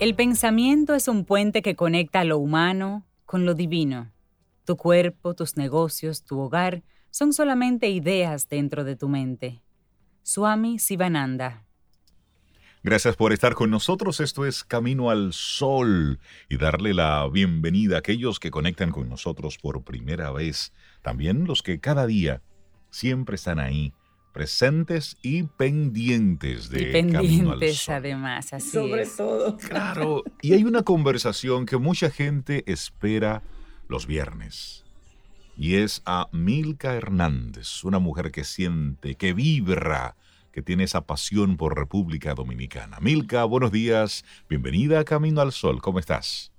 El pensamiento es un puente que conecta lo humano con lo divino. Tu cuerpo, tus negocios, tu hogar son solamente ideas dentro de tu mente. Swami Sivananda. Gracias por estar con nosotros. Esto es Camino al Sol y darle la bienvenida a aquellos que conectan con nosotros por primera vez. También los que cada día siempre están ahí presentes y pendientes de y pendientes además, así Sobre todo. Claro, y hay una conversación que mucha gente espera los viernes. Y es a Milka Hernández, una mujer que siente, que vibra, que tiene esa pasión por República Dominicana. Milka, buenos días, bienvenida a Camino al Sol, ¿cómo estás?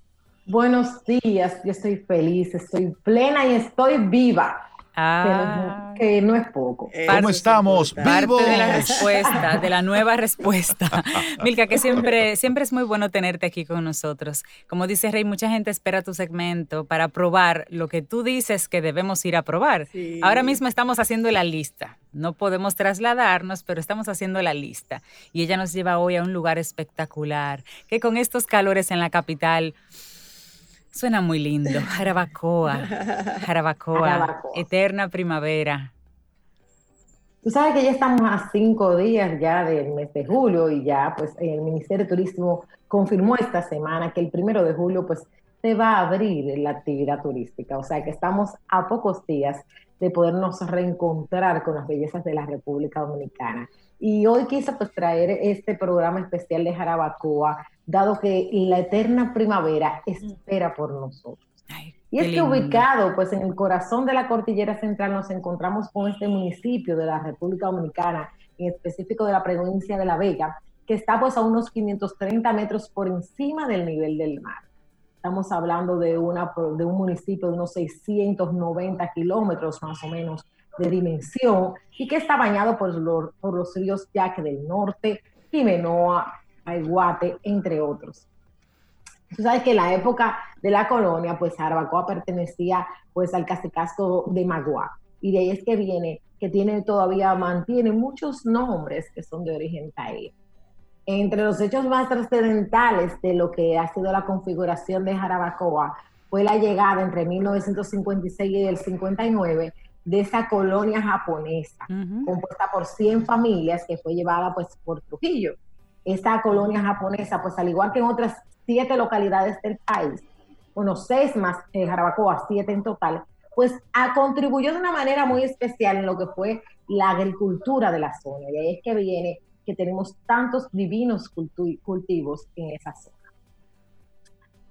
Buenos días, yo estoy feliz, estoy plena y estoy viva. Ah, que no es poco. ¿Cómo estamos? Parte de la respuesta, de la nueva respuesta. Milka, que siempre, siempre es muy bueno tenerte aquí con nosotros. Como dice Rey, mucha gente espera tu segmento para probar lo que tú dices que debemos ir a probar. Ahora mismo estamos haciendo la lista. No podemos trasladarnos, pero estamos haciendo la lista. Y ella nos lleva hoy a un lugar espectacular, que con estos calores en la capital Suena muy lindo. Jarabacoa. Jarabacoa. Eterna primavera. Tú sabes que ya estamos a cinco días ya del mes de julio y ya pues el Ministerio de Turismo confirmó esta semana que el primero de julio pues se va a abrir la actividad turística. O sea que estamos a pocos días de podernos reencontrar con las bellezas de la República Dominicana. Y hoy quise pues traer este programa especial de Jarabacoa dado que la eterna primavera espera por nosotros. y es que ubicado pues en el corazón de la cordillera central nos encontramos con este municipio de la República Dominicana, en específico de la provincia de La Vega, que está pues a unos 530 metros por encima del nivel del mar. Estamos hablando de, una, de un municipio de unos 690 kilómetros más o menos de dimensión y que está bañado por los, por los ríos Yaque del Norte, Jimenoa, Aiguate, entre otros. Tú sabes que en la época de la colonia, pues Jarabacoa pertenecía pues al casicasco de Magua. Y de ahí es que viene, que tiene todavía, mantiene muchos nombres que son de origen taí. Entre los hechos más trascendentales de lo que ha sido la configuración de Jarabacoa fue la llegada entre 1956 y el 59 de esa colonia japonesa, compuesta por 100 familias que fue llevada pues por Trujillo esta colonia japonesa, pues al igual que en otras siete localidades del país, bueno, seis más en Jarabacoa, siete en total, pues a, contribuyó de una manera muy especial en lo que fue la agricultura de la zona. Y ahí es que viene que tenemos tantos divinos cultivos en esa zona.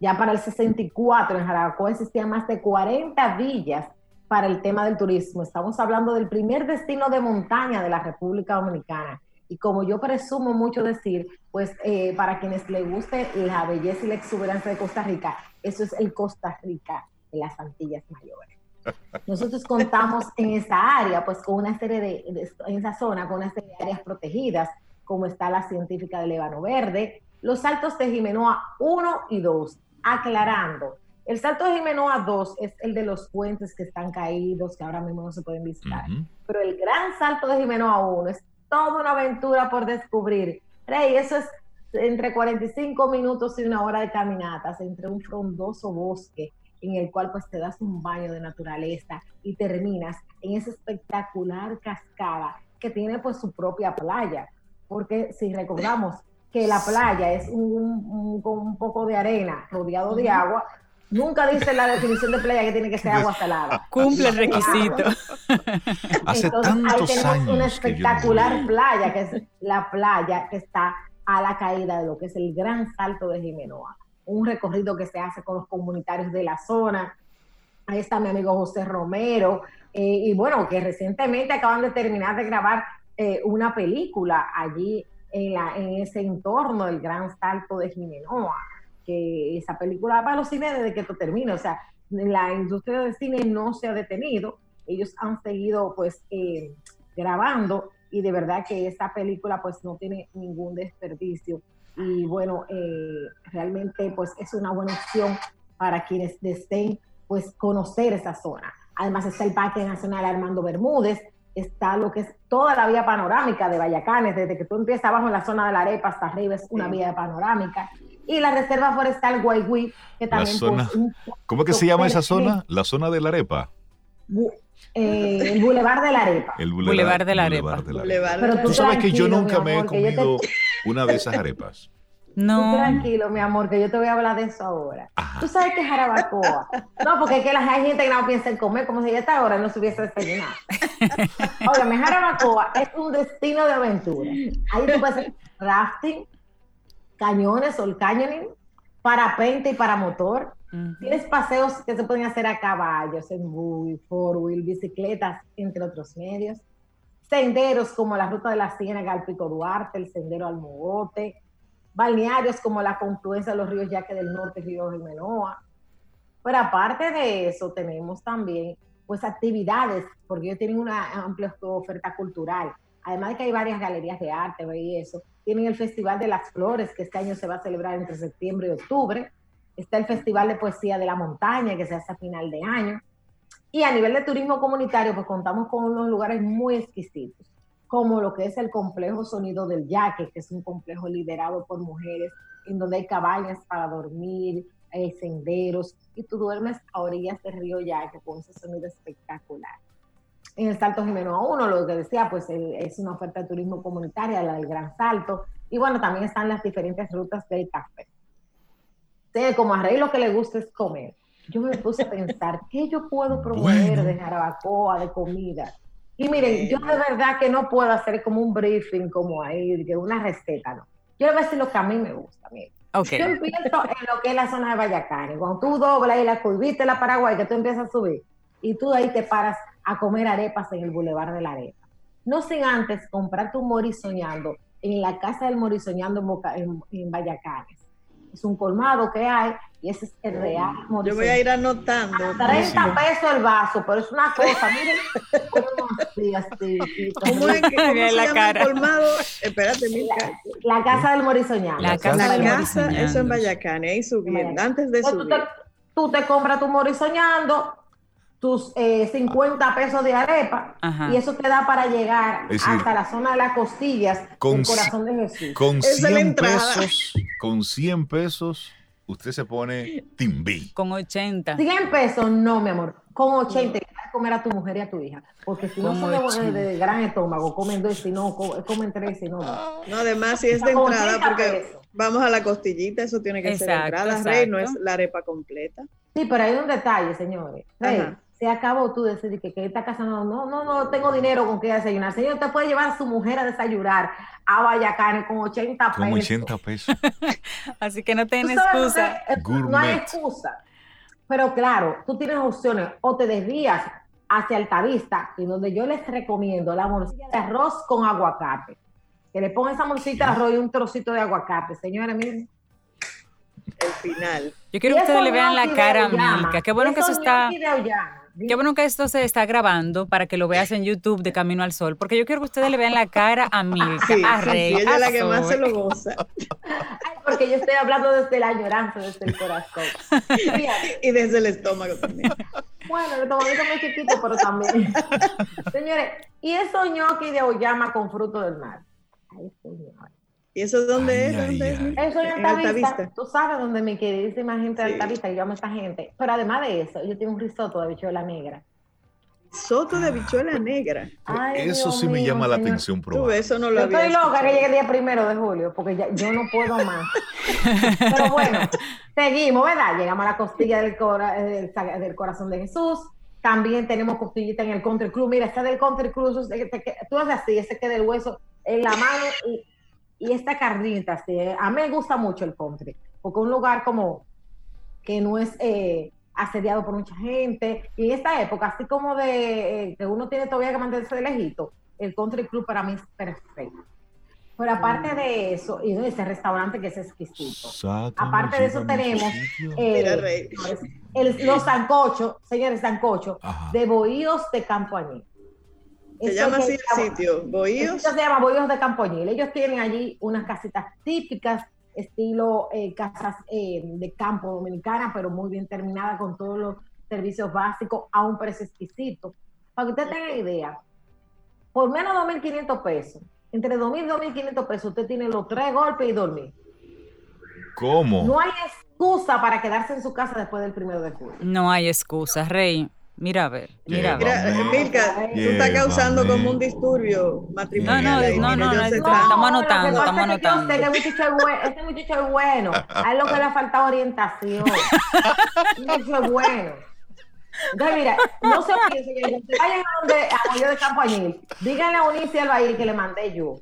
Ya para el 64 en Jarabacoa existían más de 40 villas para el tema del turismo. Estamos hablando del primer destino de montaña de la República Dominicana y como yo presumo mucho decir, pues eh, para quienes les guste la belleza y la exuberancia de Costa Rica, eso es el Costa Rica de las Antillas Mayores. Nosotros contamos en esa área, pues con una serie de, en esa zona, con una serie de áreas protegidas, como está la científica de Lébano Verde, los saltos de Jimenoa 1 y 2, aclarando. El salto de Jimenoa 2 es el de los puentes que están caídos, que ahora mismo no se pueden visitar. Pero el gran salto de Jimenoa 1 es toda una aventura por descubrir. Rey, eso es entre 45 minutos y una hora de caminatas entre un frondoso bosque en el cual pues te das un baño de naturaleza y terminas en esa espectacular cascada que tiene pues su propia playa. Porque si recordamos que la playa es un, un poco de arena rodeado de agua, Nunca dice la definición de playa que tiene que ser agua salada. Cumple el requisito. Hace Entonces, tantos ahí tenemos una que no espectacular playa, que es la playa que está a la caída de lo que es el Gran Salto de Jimenoa. Un recorrido que se hace con los comunitarios de la zona. Ahí está mi amigo José Romero. eh, y bueno, que recientemente acaban de terminar de grabar eh, una película allí en, la, en ese entorno del Gran Salto de Jimenoa. Que esa película va a los cines desde que esto termine. O sea, la industria del cine no se ha detenido. Ellos han seguido pues eh, grabando y de verdad que esta película pues no tiene ningún desperdicio. Y bueno, eh, realmente pues es una buena opción para quienes deseen pues conocer esa zona. Además está el Parque Nacional Armando Bermúdez, está lo que es toda la vía panorámica de Vallacanes, desde que tú empiezas abajo en la zona de la arepa hasta arriba es una vía panorámica. Y la Reserva Forestal Guayguí, que también... Zona, pues, ¿Cómo que se llama esa zona? La zona de la arepa. Eh, el Boulevard de la Arepa. El Boulevard, de la Arepa. Pero tú, sabes que yo nunca me he comido una de esas arepas. No. tranquilo, mi amor, que yo te voy a hablar de eso ahora. Tú sabes que es jarabacoa. No, porque es que la gente que no piensa en comer como si ya está ahora no se hubiese desayunado. Óigame, jarabacoa es un destino de aventura. Ahí tú puedes hacer rafting, cañones, o el canyoning, parapente y para motor. Tienes paseos que se pueden hacer a caballos, en buggy, four wheel, bicicletas, entre otros medios. Senderos como la ruta de la Ciénaga al Pico Duarte, el sendero al Mogote, balnearios como la confluencia de los ríos Yaque del Norte, Río Jimenoa. Pero aparte de eso, tenemos también pues actividades, porque ellos tienen una amplia oferta cultural. Además de que hay varias galerías de arte y eso, tienen el Festival de las Flores, que este año se va a celebrar entre septiembre y octubre. Está el Festival de Poesía de la Montaña, que se hace a final de año. Y a nivel de turismo comunitario, pues contamos con unos lugares muy exquisitos como lo que es el complejo Sonido del Yaque, que es un complejo liderado por mujeres, en donde hay cabañas para dormir, hay senderos, y tú duermes a orillas del río Yaque con ese sonido espectacular. En el Salto Jimeno a uno, lo que decía, pues es una oferta de turismo comunitaria, la del Gran Salto, y bueno, también están las diferentes rutas del café. Sí, como a Rey lo que le gusta es comer. Yo me puse a pensar, ¿qué yo puedo promover de jarabacoa, de comida? Y miren, yo de verdad que no puedo hacer como un briefing como ahí, que una receta, no. Yo voy a decir lo que a mí me gusta. Miren. Yo empiezo en lo que es la zona de Vallacanes. Cuando tú doblas ahí la curvita de la Paraguay, que tú empiezas a subir, y tú ahí te paras a comer arepas en el Boulevard de la Arepa. No sin antes comprarte un morisoñando en la casa del morisoñando en, en Vallacanes es un colmado que hay y ese es el real. Yo voy a ir anotando. 30 pesos el vaso, pero es una cosa, miren, así, así, ¿Cómo es que cómo se la llama cara. el colmado? Espérate, mira. La, casa del Morisoñal. La casa, la del casa eso en Bayacán, ahí subiendo, antes de subir. Tú te, tú te compras tu Morisoñando, tus eh, 50 pesos de arepa y eso te da para llegar hasta la zona de las costillas con, del corazón de Jesús. Con 100 pesos, con 100 pesos usted se pone timbí. Con 80. 100 pesos, no, mi amor. Con 80 y vas a comer a tu mujer y a tu hija. Porque si no son de, de, gran estómago, comen dos, si no, comen tres, si no. No, además, si es de entrada, porque vamos a la costillita, eso tiene que ser de entrada, Rey, no es la arepa completa. Sí, pero hay un detalle, señores. Rey, se acabó tú decir que, que esta casa no, no, no, no tengo dinero con qué desayunar. Señor, usted puede llevar a su mujer a desayunar a Vallacane con 80 pesos. Con 80 pesos. Así que no tiene excusa. No hay excusa. Pero claro, tú tienes opciones o te desvías hacia Altavista, y donde yo les recomiendo la morcilla de arroz con aguacate. Que le pongan esa morcilla de arroz y un trocito de aguacate. Señores, miren el final. Yo quiero que ustedes le vean la cara a Milka. Qué bueno que eso está. Qué bueno que esto se está grabando para que lo veas en YouTube de Camino al Sol, porque yo quiero que ustedes le vean la cara a Milka, a Rey, ella es la que más se lo goza. porque yo estoy hablando desde la añoranza, desde el corazón. y desde el estómago también. Bueno, el estómago es muy chiquito, pero también. Señores, ¿y esos ñoqui de Oyama con fruto del mar? Ay, señor. ¿Y eso dónde es? ¿Dónde es? Eso es en Altavista. Tú sabes dónde mi queridísima gente de Altavista, y yo amo a esta gente. Pero además de eso, yo tengo un risotto de bichuela negra. Soto de bichuela negra. eso sí me llama la atención probar. eso no lo yo estoy loca que llegue el día primero de julio, porque ya, yo no puedo más. Pero bueno, seguimos, ¿verdad? Llegamos a la costilla del, del, corazón de Jesús. También tenemos costillita en el Country Club. Mira, está del Country Club, tú haces así, ese queda el hueso en la mano y y esta carnita, sí, a mí me gusta mucho el country, porque es un lugar como que no es eh, asediado por mucha gente. Y en esta época, así como de eh, que uno tiene todavía que mantenerse de lejito, el country club para mí es perfecto. Pero aparte de eso, y ese restaurante que es exquisito. aparte de eso tenemos eh, los sancochos, señores sancochos, de bohíos de Campo Añil. Se llama así el sitio, Bohíos. se llama Bohíos de Campo Añil. Ellos tienen allí unas casitas típicas, estilo eh, casas eh, de campo dominicana, pero muy bien terminada con todos los servicios básicos a un precio exquisito. Para que usted tenga idea, por menos de 2.500 pesos, entre 2.000 y 2.500 pesos, usted tiene los tres golpes y dormir. ¿Cómo? No hay excusa para quedarse en su casa después del primero de julio. No hay excusa, Rey. Mira a ver, mira a ver. Mira, Milka, tú estás causando como un disturbio matrimonial. No, no, no, no, estamos anotando, estamos anotando. Este muchacho es bueno, este muchacho es bueno. A él lo que le ha faltado orientación. Este muchacho es bueno. Entonces, mira, no se piensen que vayan a donde a yo de Campo Añil, díganle a Unice al que le mandé yo.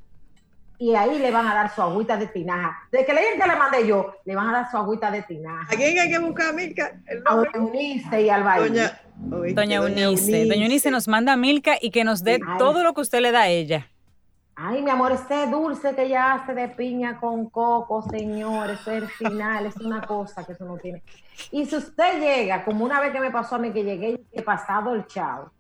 Y ahí le van a dar su agüita de tinaja. De que le digan que le mandé yo, le van a dar su agüita de tinaja. ¿A quién hay que buscar, Milka? A Unice y al Doña, Doña Unice. Doña Unice nos manda a Milka y que nos dé todo lo que usted le da a ella. Ay, mi amor, ese dulce que ella hace de piña con coco, señores, eso es el final, es una cosa que eso no tiene. Y si usted llega, como una vez que me pasó a mí que llegué y he pasado el chao,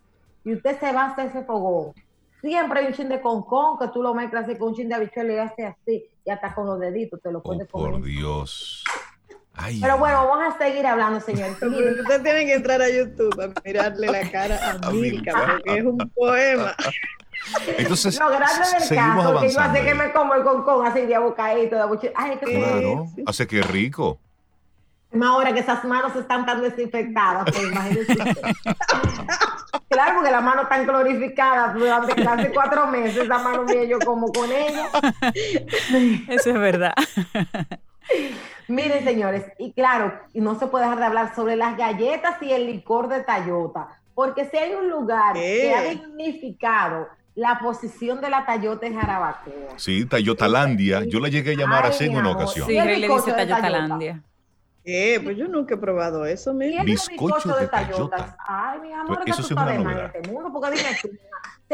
y usted se va hasta ese fogón, siempre hay un chin de concón que tú lo mezclas así con un chin de habichuela y haces así, y hasta con los deditos te lo puedes oh, Por Dios. Pero bueno, vamos a seguir hablando, señores. Usted tiene que entrar a YouTube a mirarle la cara a Milka, porque es un poema. Entonces, lo grande del seguimos caso, que yo hace que me como el concón así de bocadito, de Ay, qué claro, hace que rico. Más ahora que esas manos están tan desinfectadas, pues imagínense. claro, porque las manos están glorificadas durante casi cuatro meses, la mano mía yo como con ella. Eso es verdad. Miren, señores, y claro, y no se puede dejar de hablar sobre las galletas y el licor de Tayota, porque si hay un lugar que ha dignificado la posición de la Tayota en Jarabacoa. Sí, Tayotalandia. Yo la llegué a llamar así en una ocasión. Sí, le dice Tayotalandia. ¿Qué? Pues yo nunca he probado eso, mi Bizcocho de Tayota. Ay, mi amor, pues eso es una novedad. Este mundo, porque dime tú,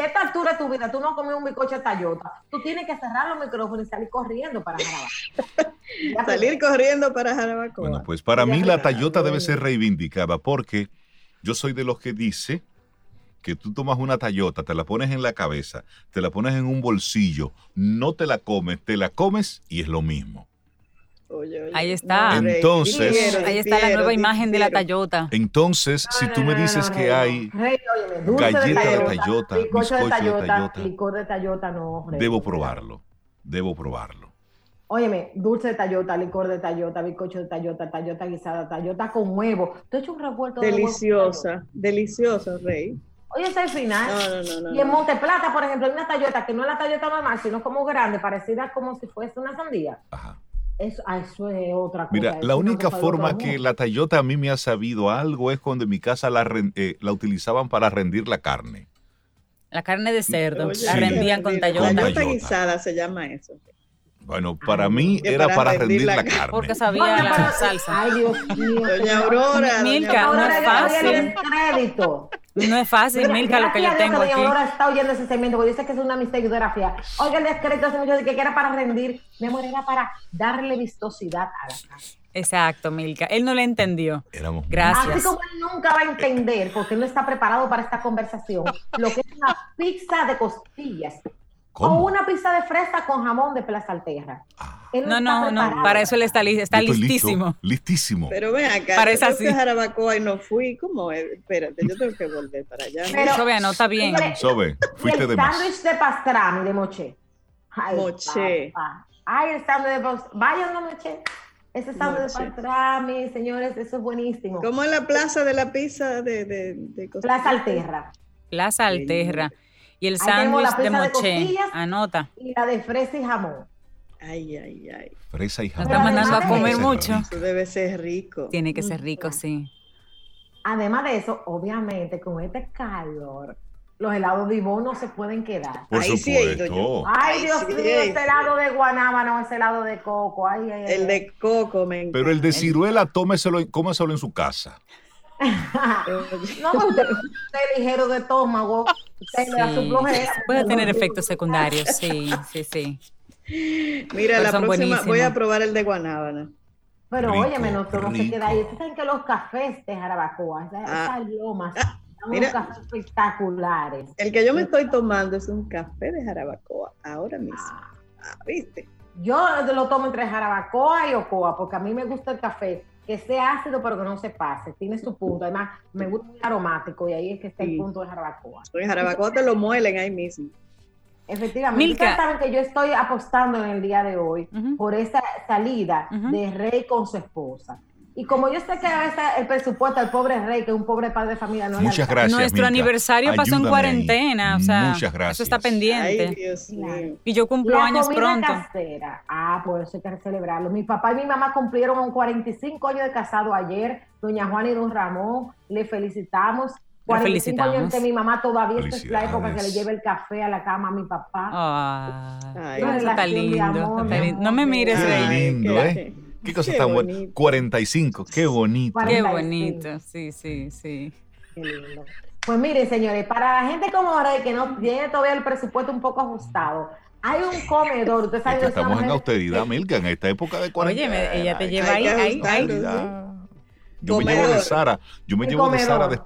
a esta altura de tu vida, tú no comes un bizcocho de Tayota. Tú tienes que cerrar los micrófonos y salir corriendo para Jarabacoa. salir corriendo para Jarabacoa. Bueno, pues para mí la Tayota debe ser reivindicada porque yo soy de los que dice que tú tomas una tallota, te la pones en la cabeza, te la pones en un bolsillo, no te la comes, te la comes y es lo mismo. Ahí está. Entonces, ahí está la nueva imagen de la Tayota. Entonces, si tú me dices que hay galleta de Tayota, bizcocho de Tayota, licor de Tayota, no. Debo probarlo, debo probarlo. Óyeme, dulce de Tayota, licor de Tayota, bizcocho de Tayota, Tayota guisada, Tayota con huevo. Tú has hecho un revuelto Deliciosa, deliciosa, Rey. Oye, es el final. y en Monteplata, por ejemplo, hay una Tayota que no es la Tayota normal, sino como grande, parecida como si fuese una sandía. Ajá. Eso, ah, eso es otra cosa. Mira, la única forma que la Tayota a mí me ha sabido algo es cuando en mi casa la, eh, la utilizaban para rendir la carne. La carne de cerdo, la rendían con Tayota. Tayota guisada se llama eso. Bueno, para mí era para, rendir, la, carne. Porque sabía la salsa. Ay, Dios mío. Doña Aurora. Milka, no es fácil. No es fácil, Milka, lo que yo tengo aquí. Aurora está oyendo ese segmento porque dice que es una seguidora Oiga, el descrédito hace mucho de que era para rendir. Mi amor, era para darle vistosidad a la casa. Exacto, Milka. Él no le entendió. Éramos Gracias. Así como él nunca va a entender, porque él no está preparado para esta conversación, lo que es una pizza de costillas o una pizza de fresa con jamón de Plaza Alterra. Ah. No, no, no, para eso él está, está listísimo. listísimo. Pero ven acá, para yo así. Jarabacoa y no fui, ¿cómo es? Espérate, yo tengo que volver para allá. Pero, Sobe, anota bien. Sobe, fuiste de más. sándwich de pastrami de moche. Ay, moche. Ay, el sándwich de pastrami. Vaya, no moche. Ese sándwich de pastrami, señores, eso es buenísimo. ¿Cómo es la plaza de la pizza de, de, de Plaza Alterra. Plaza Alterra. Y el sándwich de moche. Anota. Y la de fresa y jamón. Ay, ay, ay. Fresa y jamón. está mandando a comer mucho. Eso debe ser rico. Tiene que ser rico, sí. Además de eso, obviamente, con este calor, los helados de Ivonne no se pueden quedar. Por Ahí supuesto. Sí Ay, Dios mío, ese helado de guanábano, ese helado de coco. Ay, ay, el de coco, me Pero el de ciruela, tómeselo, cómeselo en su casa. no, usted, usted ligero de estómago, sí, puede tener efectos secundarios, sí, sí, sí. Mira, la próxima voy a probar el de Guanábana. Pero oye, no, no se queda ahí. Ustedes saben que los cafés de Jarabacoa, esas, ah. lomas, ah, son cafés espectaculares. El que yo me estoy tomando es un café de Jarabacoa, ahora mismo. Ah. ¿Viste? Yo lo tomo entre Jarabacoa y Ocoa, porque a mí me gusta el café que sea ácido pero que no se pase, tiene su punto, además me gusta aromático y ahí es que está el punto de jarabacoa. En jarabacoa te lo muelen ahí mismo. Efectivamente, Milka. saben que yo estoy apostando en el día de hoy por esa salida de Rey con su esposa. Y como yo sé que a veces el presupuesto al pobre rey, que es un pobre padre de familia, no Muchas gracias. Nuestro aniversario pasó en cuarentena, o sea, Muchas gracias. eso está pendiente. Ay, Dios mío. Y yo cumplo la años comida pronto. Casera. Ah, pues eso hay que celebrarlo. Mi papá y mi mamá cumplieron 45 años de casado ayer. Doña Juana y don Ramón, le felicitamos. 45 años que mi mamá todavía es la época que le lleve el café a la cama a mi papá. Ah, Ay, eso está lindo, No me mires, Rey. lindo, ¿eh? Qué cosa tan buena. 45, qué bonito. Qué bonito, sí, sí, sí. Qué lindo. Pues miren, señores, para la gente como ahora que no tiene todavía el presupuesto un poco ajustado, hay un comedor. Usted sabe, estamos en austeridad, Milka, en esta época de cuarentena. Oye, ella te lleva ahí, ahí, ahí. Yo me llevo de Sara, yo me llevo de Sara de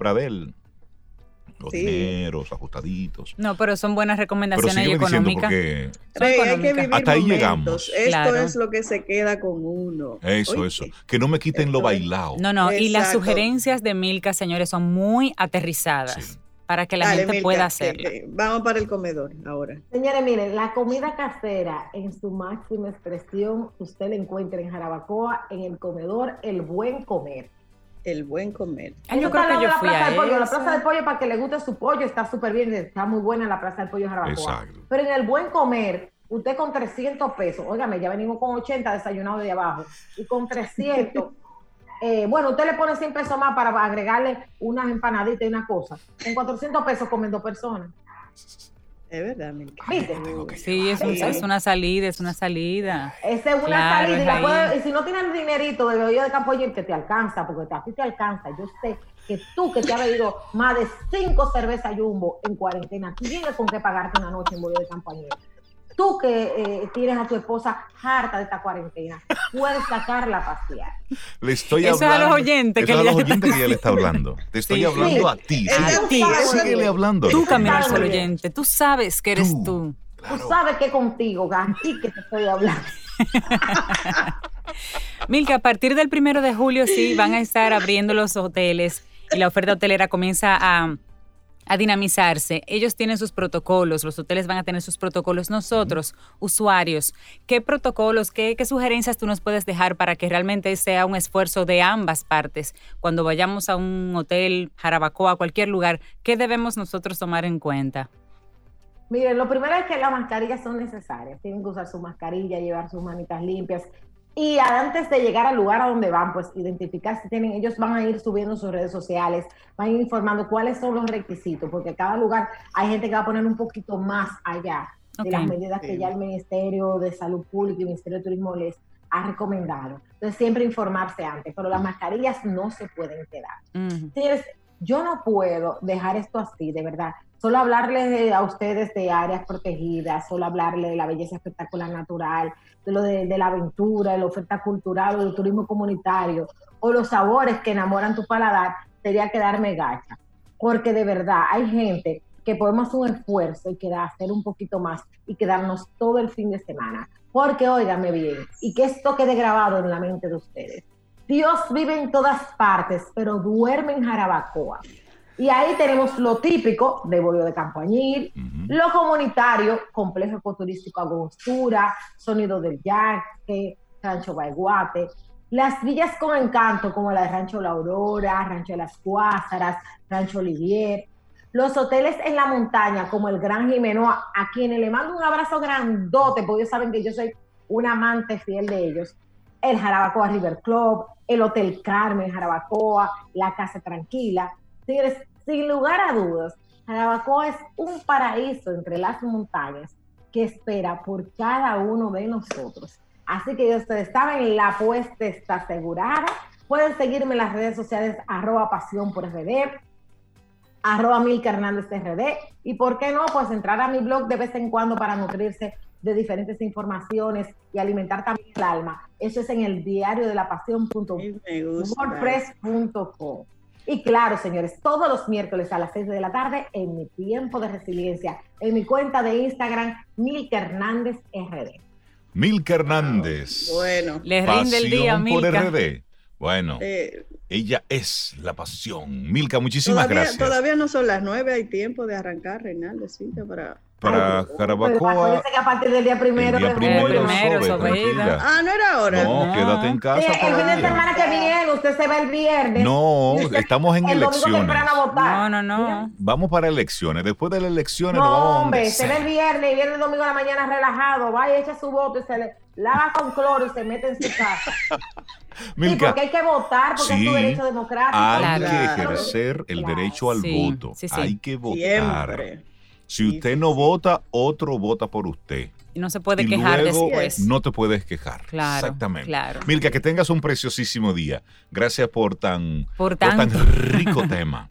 Los dineros, ajustaditos. No, pero son buenas recomendaciones económicas. Hasta ahí llegamos. Esto es lo que se queda con uno. Eso, eso. Que no me quiten lo bailado. No, no, y las sugerencias de Milka, señores, son muy aterrizadas. Para que la gente pueda hacerlo. Vamos para el comedor ahora. Señores, miren, la comida casera en su máxima expresión, usted la encuentra en Jarabacoa, en el comedor El Buen Comer el buen comer. yo creo que yo fui a La plaza del pollo, para que le guste su pollo, está súper bien, está muy buena la plaza del pollo Jarabacoa. Pero en el buen comer, usted con 300 pesos, óigame, ya venimos con 80 desayunados de abajo, y con 300, eh, bueno, usted le pone 100 pesos más para agregarle unas empanaditas y una cosa. En 400 pesos comen dos personas. Es verdad, Sí, es, es, una salida, es una salida. Esa es una salida. Y, si no tienes dinerito de bebido de campo que te alcanza, porque a ti te alcanza. Yo sé que tú que te has bebido más de cinco cervezas jumbo en cuarentena, tienes con qué pagarte una noche en bollo de campo tú que eh, tienes a tu esposa harta de esta cuarentena, puedes sacarla a pasear. Le estoy Eso hablando. a los oyentes que, a los oyentes que ella le está hablando. Te estoy hablando a ti. A ti. Síguele hablando. Tú, Camilo, al oyente. Tú sabes que eres tú. Tú, sabes que contigo, ti que te estoy hablando. Milka, a partir del primero de julio sí van a estar abriendo los hoteles y la oferta hotelera comienza a a dinamizarse. Ellos tienen sus protocolos, los hoteles van a tener sus protocolos. Nosotros, usuarios, ¿qué protocolos, qué, sugerencias tú nos puedes dejar para que realmente sea un esfuerzo de ambas partes? Cuando vayamos a un hotel, Jarabacoa, cualquier lugar, ¿qué debemos nosotros tomar en cuenta? Miren, lo primero es que las mascarillas son necesarias. Tienen que usar su mascarilla, llevar sus manitas limpias. Y antes de llegar al lugar a donde van, pues identificar si tienen, ellos van a ir subiendo sus redes sociales, van a ir informando cuáles son los requisitos, porque cada lugar hay gente que va a poner un poquito más allá de las medidas que ya el Ministerio de Salud Pública y el Ministerio de Turismo les ha recomendado. Entonces, siempre informarse antes, pero las mascarillas no se pueden quedar. yo no puedo dejar esto así, de verdad. Solo hablarles a ustedes de áreas protegidas, solo hablarles de la belleza espectacular natural, de lo de, la aventura, de la oferta cultural del turismo comunitario, o los sabores que enamoran tu paladar, sería quedarme gacha. Porque de verdad hay gente que podemos hacer un esfuerzo y queda hacer un poquito más y quedarnos todo el fin de semana. Porque óigame bien, y que esto quede grabado en la mente de ustedes. Dios vive en todas partes, pero duerme en Jarabacoa. Y ahí tenemos lo típico de Bolio de Campañil, lo comunitario, complejo ecoturístico Agostura, sonido del yaque, Rancho Baiguate, las villas con encanto como la de Rancho La Aurora, Rancho de las Cuázaras, Rancho Olivier, los hoteles en la montaña como el Gran Jimenoa, a quienes le mando un abrazo grandote, porque ellos saben que yo soy un amante fiel de ellos, el Jarabacoa River Club, el Hotel Carmen Jarabacoa, la Casa Tranquila, sin lugar a dudas, Jarabacoa es un paraíso entre las montañas que espera por cada uno de nosotros. Así que ustedes saben, la apuesta está asegurada. Pueden seguirme en las redes sociales arroba pasión por RD, arroba Milka Hernández RD. Y por qué no, pues entrar a mi blog de vez en cuando para nutrirse de diferentes informaciones y alimentar también el alma. Eso es en el diario de la pasión.wordpress.com. Y claro, señores, todos los miércoles a las 6 de la tarde en mi tiempo de resiliencia, en mi cuenta de Instagram, Milka Hernández RD. Milka Hernández. Bueno, le rinde el día, Milka. RD. Bueno, eh, ella es la pasión. Milka, muchísimas gracias. Todavía no son las nueve, hay tiempo de arrancar, Reinaldo, para para Jarabacoa. que a partir del día primero. El día primero, Ah, no era ahora. No, quédate en casa. el fin de semana que viene, usted se va el viernes. No, estamos en el elecciones. No, no, no. Vamos para elecciones. Después de las elecciones, no, hombre, se ve el viernes y viene el domingo a la mañana relajado. Va y echa su voto y se le lava con cloro y se mete en su casa. sí, porque hay que votar, porque es tu derecho democrático. Hay que ejercer el derecho al voto. hay que votar. Siempre. Si usted no vota, otro vota por usted. Y no se puede quejar después. No te puedes quejar. Claro. Exactamente. Claro. Milka, que tengas un preciosísimo día. Gracias por tan, por tan rico tema.